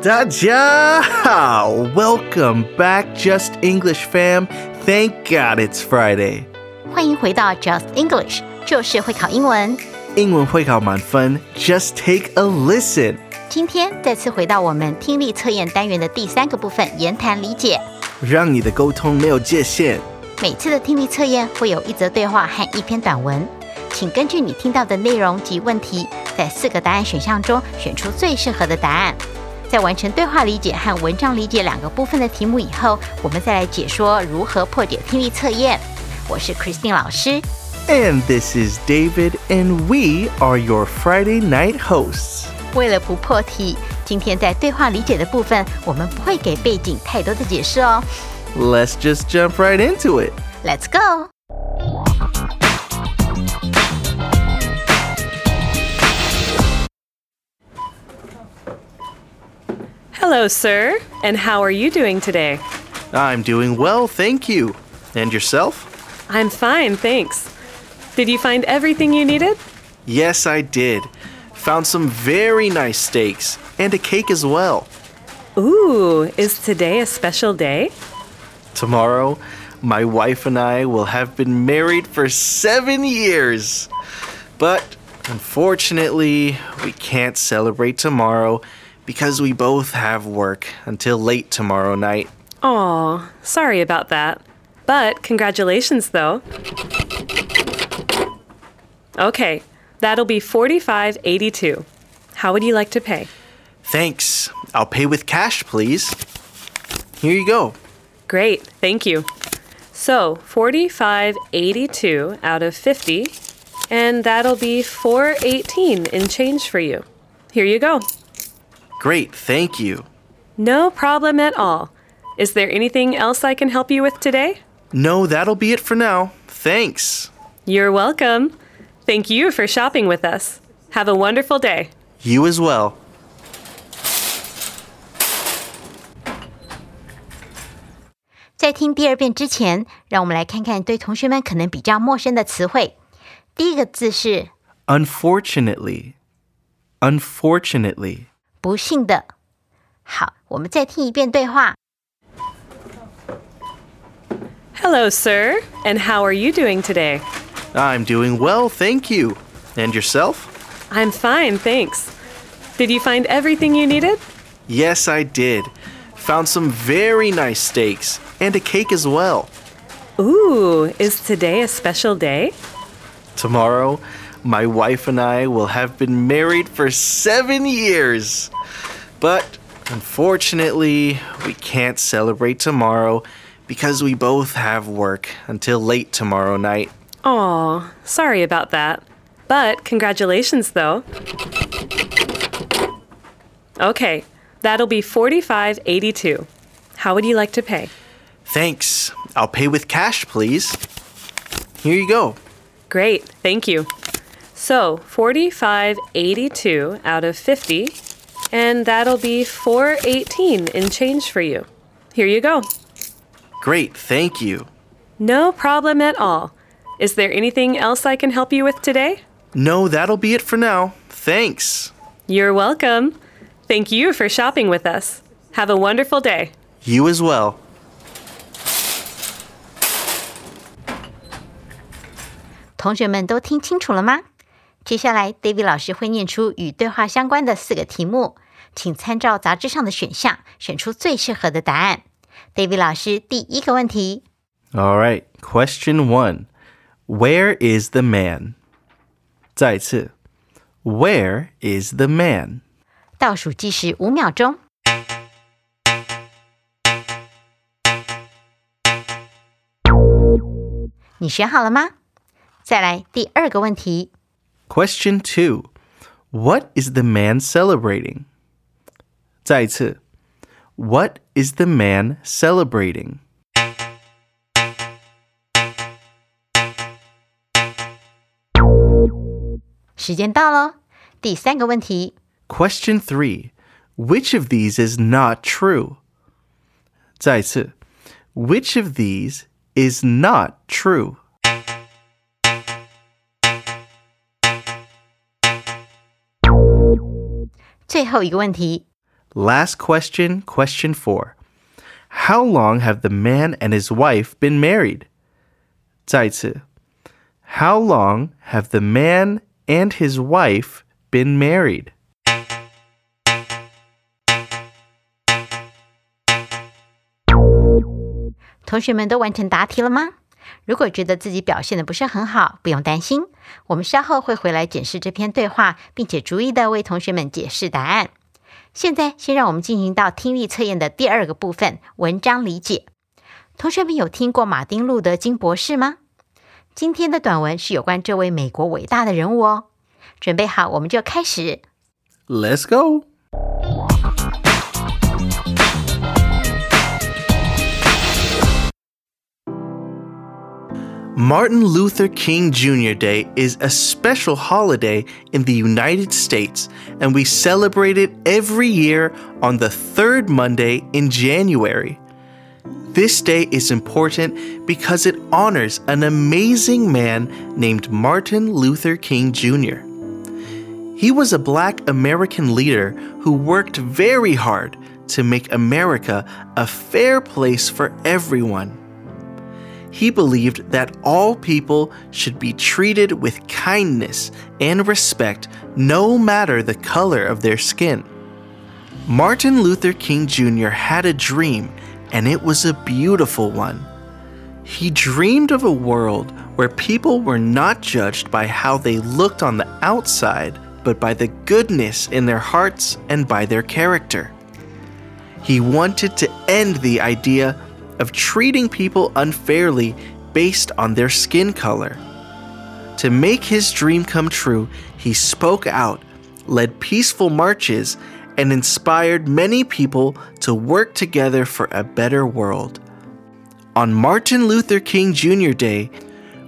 大家好，Welcome back, Just English fam. Thank God it's Friday. 欢迎回到 Just English，就是会考英文。英文会考满分，Just take a listen. 今天再次回到我们听力测验单元的第三个部分——言谈理解。让你的沟通没有界限。每次的听力测验会有一则对话和一篇短文，请根据你听到的内容及问题，在四个答案选项中选出最适合的答案。在完成对话理解和文章理解两个部分的题目以后，我们再来解说如何破解听力测验。我是 Christine 老师。And this is David, and we are your Friday night hosts. 为了不破题，今天在对话理解的部分，我们不会给背景太多的解释哦。Let's just jump right into it. Let's go！Hello, sir. And how are you doing today? I'm doing well, thank you. And yourself? I'm fine, thanks. Did you find everything you needed? Yes, I did. Found some very nice steaks and a cake as well. Ooh, is today a special day? Tomorrow, my wife and I will have been married for seven years. But unfortunately, we can't celebrate tomorrow because we both have work until late tomorrow night. Aw, sorry about that. But congratulations, though. Okay, that'll be 45.82. How would you like to pay? Thanks. I'll pay with cash, please. Here you go. Great, thank you. So, 45.82 out of 50, and that'll be 418 in change for you. Here you go. Great, thank you. No problem at all. Is there anything else I can help you with today? No, that'll be it for now. Thanks. You're welcome. Thank you for shopping with us. Have a wonderful day. You as well. Unfortunately, unfortunately。不幸的。好，我们再听一遍对话。 Hello, sir. And how are you doing today? I'm doing well, thank you. And yourself? I'm fine, thanks. Did you find everything you needed? Yes, I did. Found some very nice steaks and a cake as well. Ooh, is today a special day? Tomorrow, my wife and I will have been married for seven years. But unfortunately, we can't celebrate tomorrow because we both have work until late tomorrow night. Aw, sorry about that. But congratulations, though. Okay, that'll be 45.82. How would you like to pay? Thanks. I'll pay with cash, please. Here you go. Great, thank you. So, 45.82 out of 50, and that'll be 418 in change for you. Here you go. Great, thank you. No problem at all. Is there anything else I can help you with today? No, that'll be it for now. Thanks. You're welcome. Thank you for shopping with us. Have a wonderful day. You as well. 接下来，David 老师会念出与对话相关的四个题目，请参照杂志上的选项，选出最适合的答案。David 老师第一个问题， All right, question one. Where is the man? 再一次, Where is the man? 倒数计时五秒钟。你选好了吗？再来第二个问题， Question two. What is the man celebrating? 再一次，What is the man celebrating? 时间到喽，第三个问题。 Question 3. Which of these is not true? 再一次 Which of these is not true? 最后一个问题， Last question, question 4. How long have the man and his wife been married? 再一次 How long have the man and his wife been married? 如果觉得自己表现的不是很好，不用担心，我们稍后会回来检视这篇对话，并且逐一的为同学们解释答案。现在，先让我们进行到听力测验的第二个部分——文章理解。同学们有听过马丁·路德·金博士吗？今天的短文是有关这位美国伟大的人物哦。准备好，我们就开始。Let's go! Martin Luther King Jr. Day is a special holiday in the United States, and we celebrate it every year on the third Monday in January. This day is important because it honors an amazing man named Martin Luther King Jr. He was a black American leader who worked very hard to make America a fair place for everyone. He believed that all people should be treated with kindness and respect no matter the color of their skin. Martin Luther King Jr. had a dream, and it was a beautiful one. He dreamed of a world where people were not judged by how they looked on the outside, but by the goodness in their hearts and by their character. He wanted to end the idea of treating people unfairly based on their skin color. To make his dream come true, he spoke out, led peaceful marches, and inspired many people to work together for a better world. On Martin Luther King Jr. Day,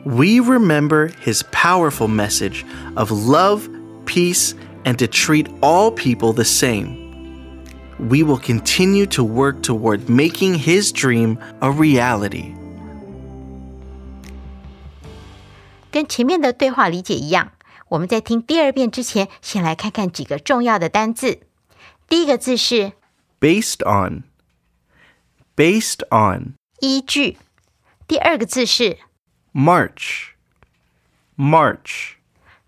we remember his powerful message of love, peace, and to treat all people the same We will continue to work toward making his dream a reality. 跟前面的对话理解一样，我们在听第二遍之前，先来看看几个重要的单字。第一个字是 Based on. Based on. 依据，第二个字是 March. March.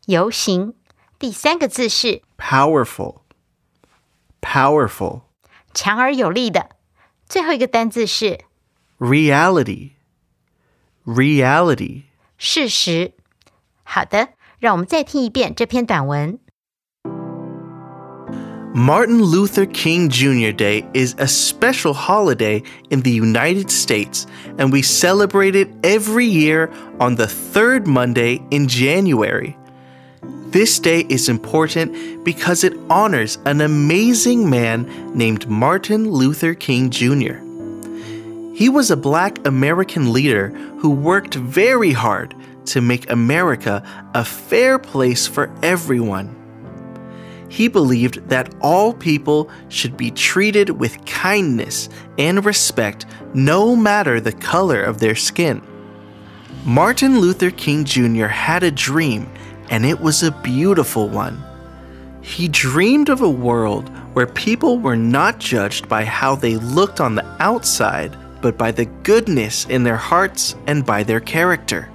游行，第三个字是 Powerful. Powerful. 强而有力的，最后一个单字是 Reality. Reality. 事实。好的，让我们再听一遍这篇短文。 Martin Luther King Jr. Day is a special holiday in the United States, and we celebrate it every year on the third Monday in January. This day is important because it honors an amazing man named Martin Luther King Jr. He was a black American leader who worked very hard to make America a fair place for everyone. He believed that all people should be treated with kindness and respect no matter the color of their skin. Martin Luther King Jr. had a dream, and it was a beautiful one. He dreamed of a world where people were not judged by how they looked on the outside, but by the goodness in their hearts and by their character.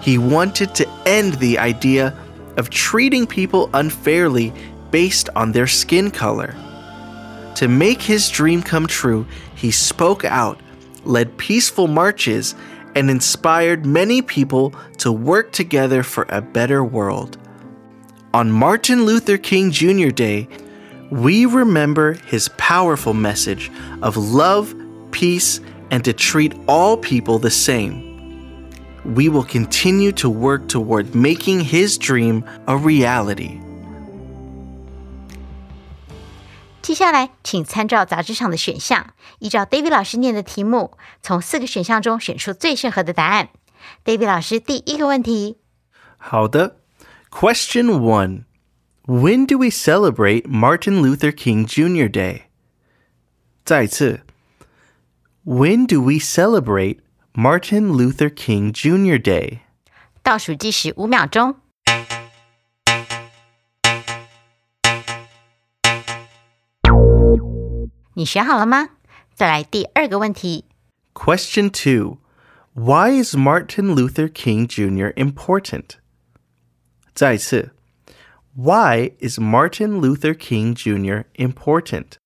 He wanted to end the idea of treating people unfairly based on their skin color. To make his dream come true, he spoke out, led peaceful marches, and inspired many people to work together for a better world. On Martin Luther King Jr. Day, we remember his powerful message of love, peace, and to treat all people the same. We will continue to work toward making his dream a reality. 接下来，请参照杂志上的选项，依照 David 老师念的题目，从四个选项中选出最适合的答案。David 老师，第一个问题，好的。Question one When do we celebrate Martin Luther King Jr. Day? 再次 When do we celebrate Martin Luther King Jr. Day? 倒数计时五秒钟。你选好了吗？再来第二个问题。 Question two Why is Martin Luther King Jr. important? 再次 Why is Martin Luther King Jr. important?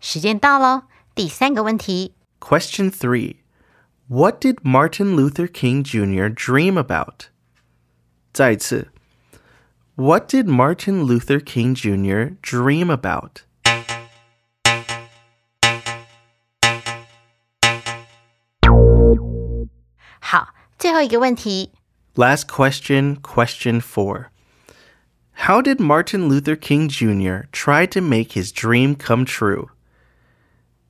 时间到喽，第三个问题。 Question 3. What did Martin Luther King Jr. dream about? 再次 What did Martin Luther King Jr. dream about? 好，最后一个问题。 Last question, question 4. How did Martin Luther King Jr. try to make his dream come true?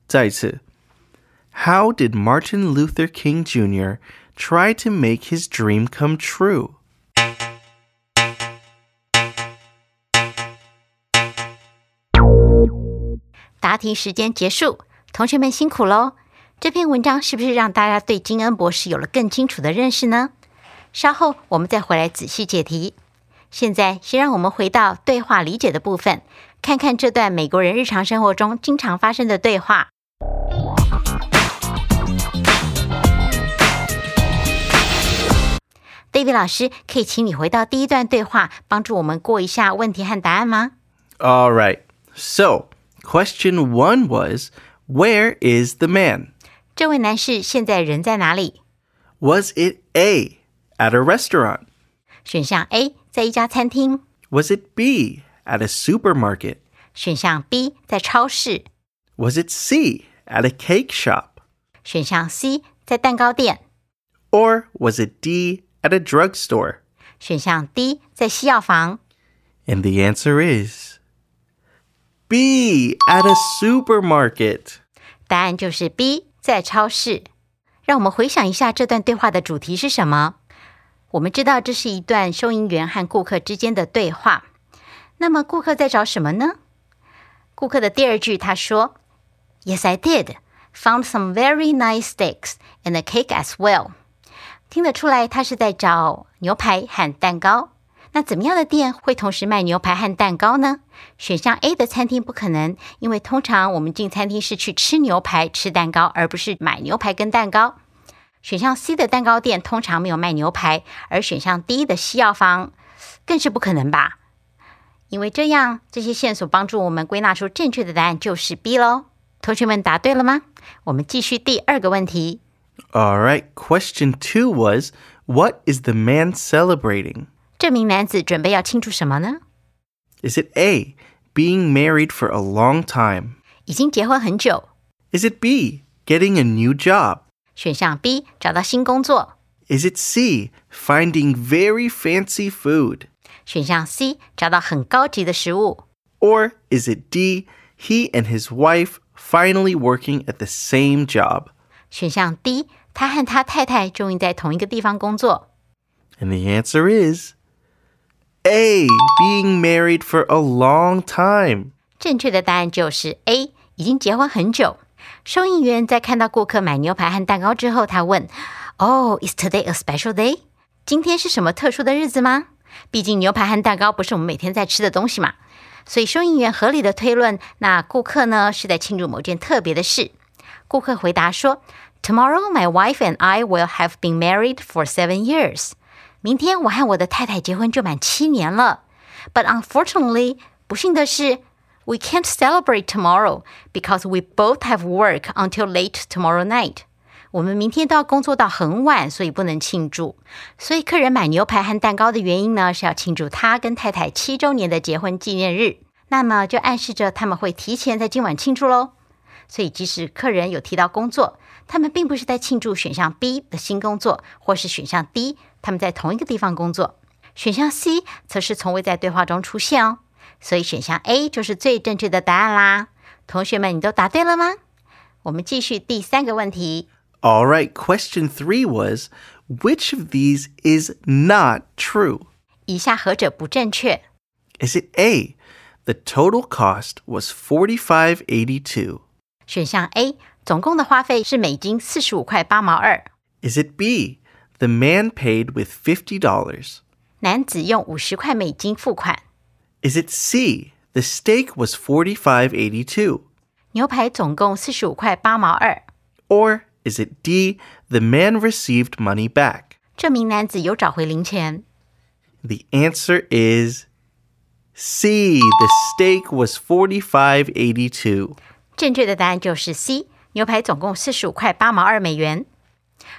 再次 How did Martin Luther King Jr. try to make his dream come true? 答题时间结束，同学们辛苦喽！这篇文章是不是让大家对金恩博士有了更清楚的认识呢？稍后我们再回来仔细解题。现在先让我们回到对话理解的部分，看看这段美国人日常生活中经常发生的对话。David 老师，可以请你回到第一段对话，帮助我们过一下问题和答案吗？All right. So, question 1 was Where is the man? 这位男士现在人在哪里？ Was it A, at a restaurant? 选项 A 在一家餐厅， Was it B, at a supermarket? 选项 B 在超市， Was it C, at a cake shop? 选项 C 在蛋糕店， Or was it D, at a drugstore? 选项 D 在西药房。 And the answer is B, at a supermarket. 答案就是 B 在超市。让我们回想一下这段对话的主题是什么？我们知道这是一段收银员和顾客之间的对话。那么顾客在找什么呢？顾客的第二句他说：“Yes, I did. Found some very nice steaks and a cake as well.” 听得出来，他是在找牛排和蛋糕。那怎么样的店会同时卖牛排和蛋糕呢？选项 A 的餐厅不可能，因为通常我们进餐厅是去吃牛排、吃蛋糕，而不是买牛排跟蛋糕。选项 C 的蛋糕店通常没有卖牛排，而选项 D 的西药房更是不可能吧？因为这样，这些线索帮助我们归纳出正确的答案就是 B 喽。同学们答对了吗？我们继续第二个问题。All right. Question two was What is the man celebrating? 这名男子准备要庆祝什么呢？ Is it A, being married for a long time? 已经结婚很久。 Is it B, getting a new job? 选项 B 找到新工作。 Is it C, finding very fancy food? 选项 C 找到很高级的食物。 Or is it D, he and his wife finally working at the same job? 选项 D 他和他太太终于在同一个地方工作。 And the answer is A, being married for a long time. 正确的答案就是 A，已经结婚很久。收银员在看到顾客买牛排和蛋糕之后，他问：“Oh, is today a special day？今天是什么特殊的日子吗？毕竟牛排和蛋糕不是我们每天在吃的东西嘛。”所以收银员合理的推论，那顾客呢是在庆祝某件特别的事。顾客回答说：“Tomorrow, my wife and I will have been married for seven years。 明天我和我的太太结婚就满七年了。But unfortunately，不幸的是。” We can't celebrate tomorrow because we both have work until late tomorrow night. 我们明天都要工作到很晚，所以不能庆祝。所以客人买牛排和蛋糕的原因呢，是要庆祝他跟太太七周年的结婚纪念日。那么就暗示着他们会提前在今晚庆祝喽。所以即使客人有提到工作，他们并不是在庆祝选项 B 的新工作，或是选项 D 他们在同一个地方工作。选项 C 则是从未在对话中出现哦，所以选项 A 就是最正确的答案啦。同学们，你都答对了吗？我们继续第三个问题。 All right, question three was which of these is not true? 以下何者不正确？ Is it A? The total cost was forty-five eighty-two. 选项 A 总共的花费是美金四十五块八毛二， Is it B? The man paid with fifty dollars. 男子用五十块美金付款。 Is it C? The steak was forty-five eighty-two. 牛排总共四十五块八毛二。 Or is it D? The man received money back. 这名男子有找回零钱。 The answer is C. The steak was forty-five eighty-two. 正确的答案就是 C，牛排总共四十五块八毛二美元。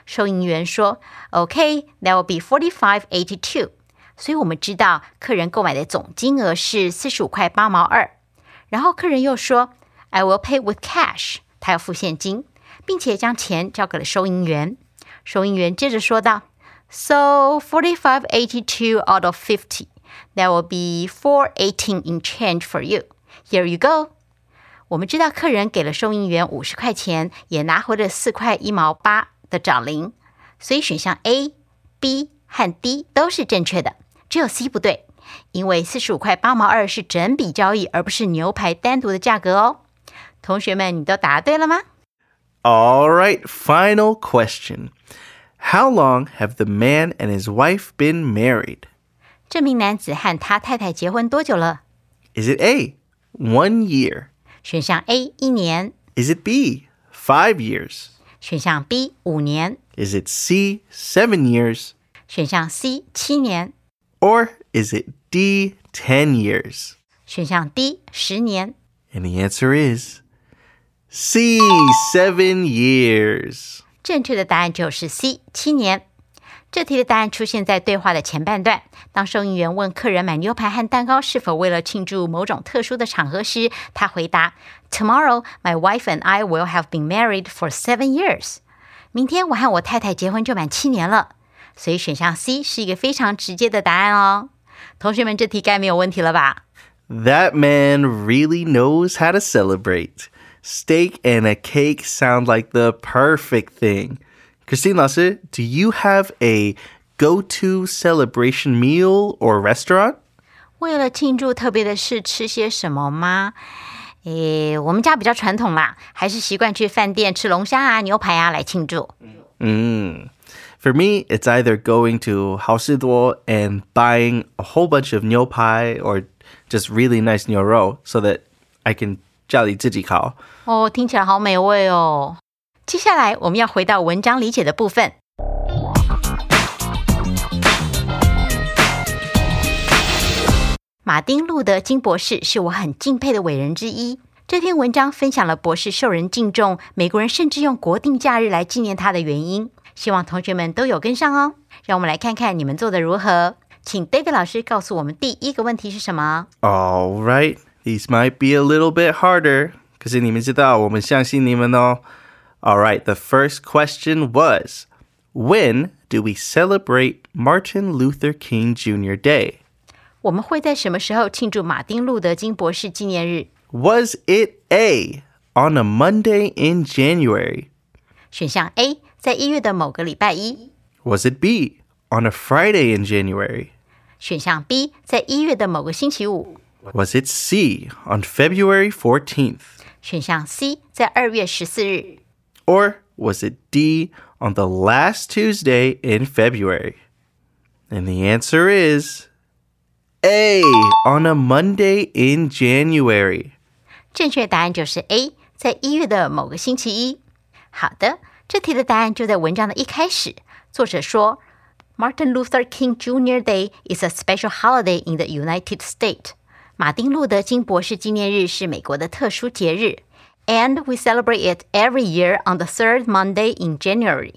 收银员说：“OK，that、will be forty five eighty two。”所以我们知道客人购买的总金额是四十五块八毛二。然后客人又说：“I will pay with cash。”他要付现金，并且将钱交给了收银员。收银员接着说道：“So forty five eighty two out of fifty. That will be four eighteen in change for you. Here you go.” 我们知道客人给了收银员五十块钱，也拿回了四块一毛八的找零，所以选项 A、B 和 D 都是正确的，只有 C 不对，因为四十五块八毛二是整笔交易，而不是牛排单独的价格哦。同学们，你都答对了吗？ All right, final question. How long have the man and his wife been married? 这名男子和他太太结婚多久了？ Is it A, one year? 选项 A 一年， Is it B, five years? 选项 B 五年， Is it C, seven years? 选项 C 七年， Or is it D, 10 years? 选项 D 十年。 And the answer is C, seven years. 正确的答案就是 C，七年。 这题的答案出现在对话的前半段。当收银员问客人买牛排和蛋糕是否为了庆祝某种特殊的场合时，他回答：“Tomorrow, my wife and I will have been married for seven years。”明天我和我太太结婚就满七年了。所以选项 C 是一个非常直接的答案哦。同学们，这题该没有问题了吧？ That man really knows how to celebrate. Steak and a cake sound like the perfect thing. Christine 老师, do you have a go to celebration meal or restaurant? 为了庆祝特别的事吃些什么吗？诶，我们家比较传统啦，还是习惯去饭店吃龙虾啊、牛排啊来庆祝。嗯，For me, it's either going to 好市多 and buying a whole bunch of 牛排 or just really nice 牛肉，so that I can 家里自己烤。哦，听起来好美味哦。接下来我们要回到文章理解的部分。马丁·路德·金博士是我很敬佩的伟人之一。这篇文章分享了博士受人敬重，美国人甚至用国定假日来纪念他的原因。希望同学们都有跟上哦。让我们来看看你们做的如何。请 David 老师告诉我们第一个问题是什么？All right, these might be a little bit harder. 可是你们知道，我们相信你们哦。All right, the first question was When do we celebrate Martin Luther King Jr. Day? 我们会在什么时候庆祝马丁·路德·金博士纪念日？ Was it A, on a Monday in January? 选项 A 在一月的某个礼拜一， Was it B, on a Friday in January? 选项 B 在一月的某个星期五， Was it C, on February 14th? 选项 C 在二月十四日， Or was it D, on the last Tuesday in February? And the answer is A, on a Monday in January. 正确答案就是 A 在一月的某个星期一。好的，这题的答案就在文章的一开始。作者说，Martin Luther King Jr. Day is a special holiday in the United States。马丁·路德·金博士纪念日是美国的特殊节日 ，and we celebrate it every year on the third Monday in January。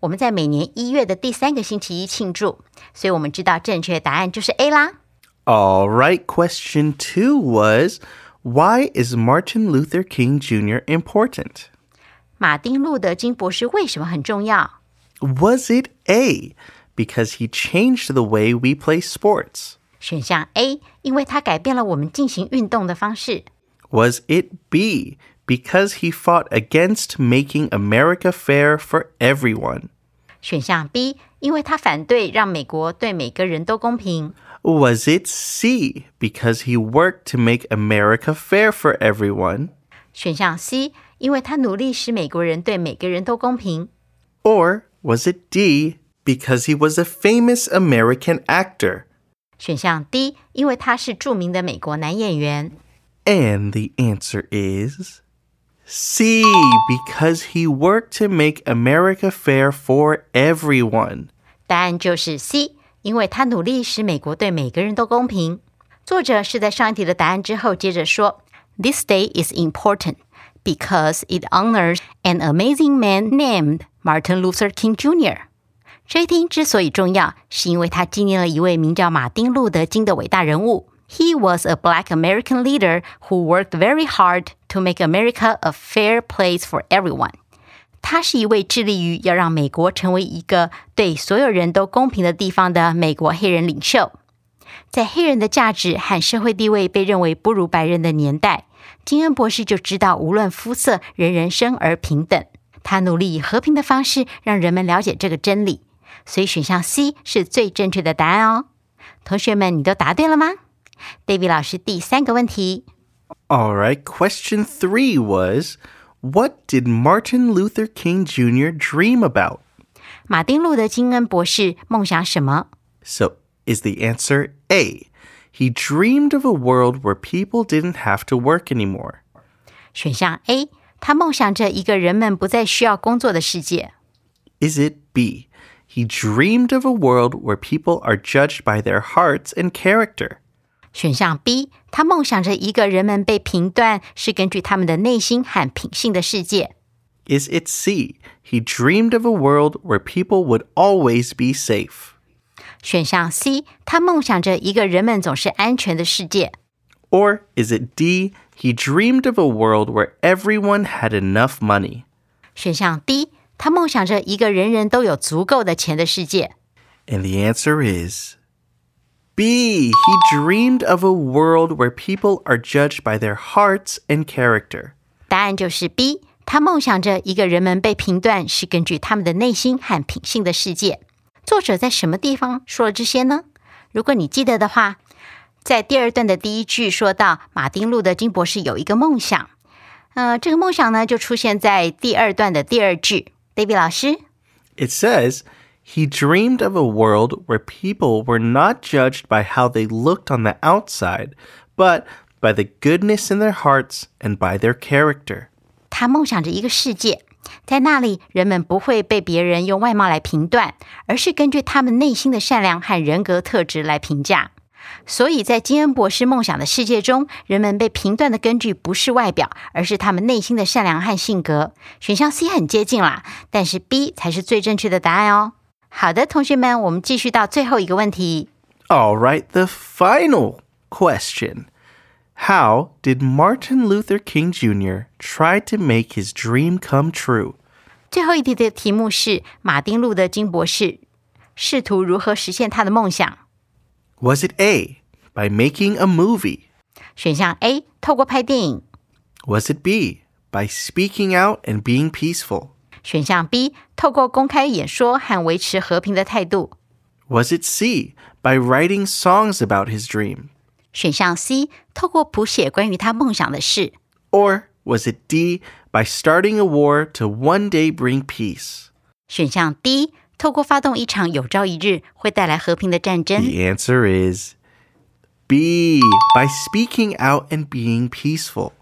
我们在每年一月的第三个星期一庆祝，所以我们知道正确答案就是 A 啦。 All right, question two was Why is Martin Luther King Jr. important? 马丁·路德·金博士为什么很重要？ Was it A, because he changed the way we play sports. 选项 A，因为他改变了我们进行运动的方式。 Was it B, because he fought against making America fair for everyone? 选项 B，因为他反对让美国对每个人都公平。 Was it C, because he worked to make America fair for everyone? 选项 C，因为他努力使美国人对每个人都公平。 Or was it D, because he was a famous American actor? 选项 D，因为他是着名的美国男演员。 And the answer is C, because he worked to make America fair for everyone. 答案就是 C，因为他努力使美国对每个人都公平。作者是在上一题的答案之后接着说：“This day is important because it honors an amazing man named Martin Luther King Jr.” 这一天之所以重要，是因为他纪念了一位名叫马丁·路德·金的伟大人物。 He was a black American leader who worked very hard to make America a fair place for everyone. 他是一位致力于要让美国成为一个对所有人都公平的地方的美国黑人领袖。在黑人的价值和社会地位被认为不如白人的年代，金恩博士就知道，无论肤色，人人生而平等。他努力以和平的方式让人们了解这个真理，所以选项 C 是最正确的答案哦。同学们，你都答对了吗 ？David 老师第三个问题， All right, question three was What did Martin Luther King Jr. dream about? 马丁·路德·金恩博士梦想什么？ So, is the answer A? He dreamed of a world where people didn't have to work anymore. 选项 A，他梦想着一个人们不再需要工作的世界。 Is it B? He dreamed of a world where people are judged by their hearts and character. 选项 B，他梦想着一个人们被评断是根据他们的内心和品性的世界。 Is it C? He dreamed of a world where people would always be safe. 选项 C，他梦想着一个人们总是安全的世界。 Or is it D? He dreamed of a world where everyone had enough money. 选项 D，他梦想着一个人人都有足够的钱的世界。 And the answer is B. He dreamed of a world where people are judged by their hearts and character. 答案就是 B，他梦想着一个人们被评断是根据他们的内心和品性的世界。作者在什么地方说了这些呢？如果你记得的话，在第二段的第一句说到马丁·路德·金博士有一个梦想，呃，这个梦想呢就出现在第二段的第二句。David 老师， It says, He dreamed of a world where people were not judged by how they looked on the outside, but by the goodness in their hearts and by their character. 他梦想着一个世界，在那里人们不会被别人用外貌来评断，而是根据他们内心的善良和人格特质来评价。所以在金恩博士梦想的世界中，人们被评断的根据不是外表，而是他们内心的善良和性格。选项 C 很接近啦，但是 B 才是最正确的答案哦。 好的，同学们，我们继续到最后一个问题。 All right, the final question. How did Martin Luther King Jr. try to make his dream come true? 最后一题的题目是马丁·路德·金博士试图如何实现他的梦想。 Was it A, by making a movie? 选项 A 透过拍电影， Was it B, by speaking out and being peaceful? 选项 B 透过公开演说和维持和平的态度， Was it C, by writing songs about his dream? 选项 C 透过谱写关于他梦想的事， Or was it D, by starting a war to one day bring peace? 选项 D 透过发动一场有朝一日会带来和平的战争。 The answer is B, by speaking out and being peaceful.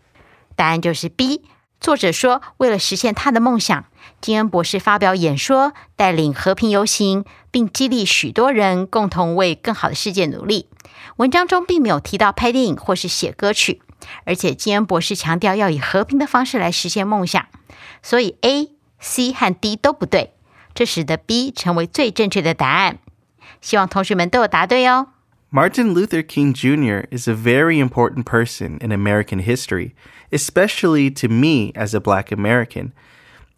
答案就是 B。作者说，为了实现他的梦想， 金恩博士发表演说，带领和平游行，并激励许多人共同为更好的世界努力。文章中并没有提到拍电影或是写歌曲，而且金恩博士强调要以和平的方式来实现梦想，所以 A、C 和 D 都不对，这使得 B 成为最正确的答案。希望同学们都有答对哦。 Martin Luther King Jr. is a very important person in American history, especially to me as a black American.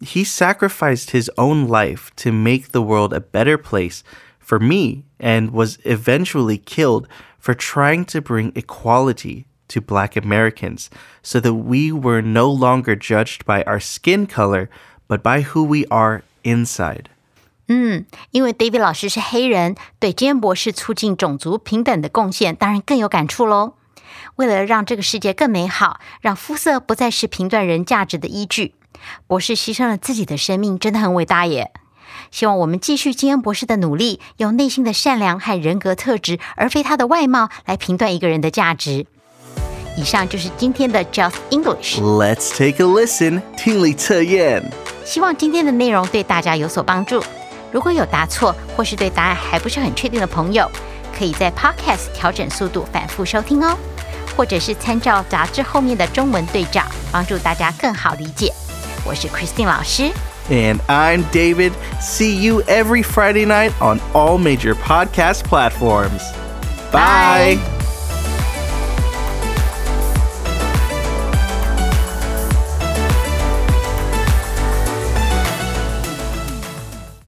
He sacrificed his own life to make the world a better place for me and was eventually killed for trying to bring equality to black Americans so that we were no longer judged by our skin color, but by who we are inside. 因为 David 老师是黑人，对坚博士促进种族平等的贡献当然更有感触喽。为了让这个世界更美好，让肤色不再是评断人价值的依据， 博士牺牲了自己的生命，真的很伟大耶！希望我们继续金恩博士的努力，用内心的善良和人格特质，而非他的外貌来评断一个人的价值。以上就是今天的 Just English，Let's take a listen. 听力测验。希望今天的内容对大家有所帮助。如果有答错或是对答案还不是很确定的朋友，可以在 Podcast 调整速度，反复收听哦，或者是参照杂志后面的中文对照，帮助大家更好理解。我是 Christine 老师， And I'm David. See you every Friday night on all major podcast platforms. Bye. Bye.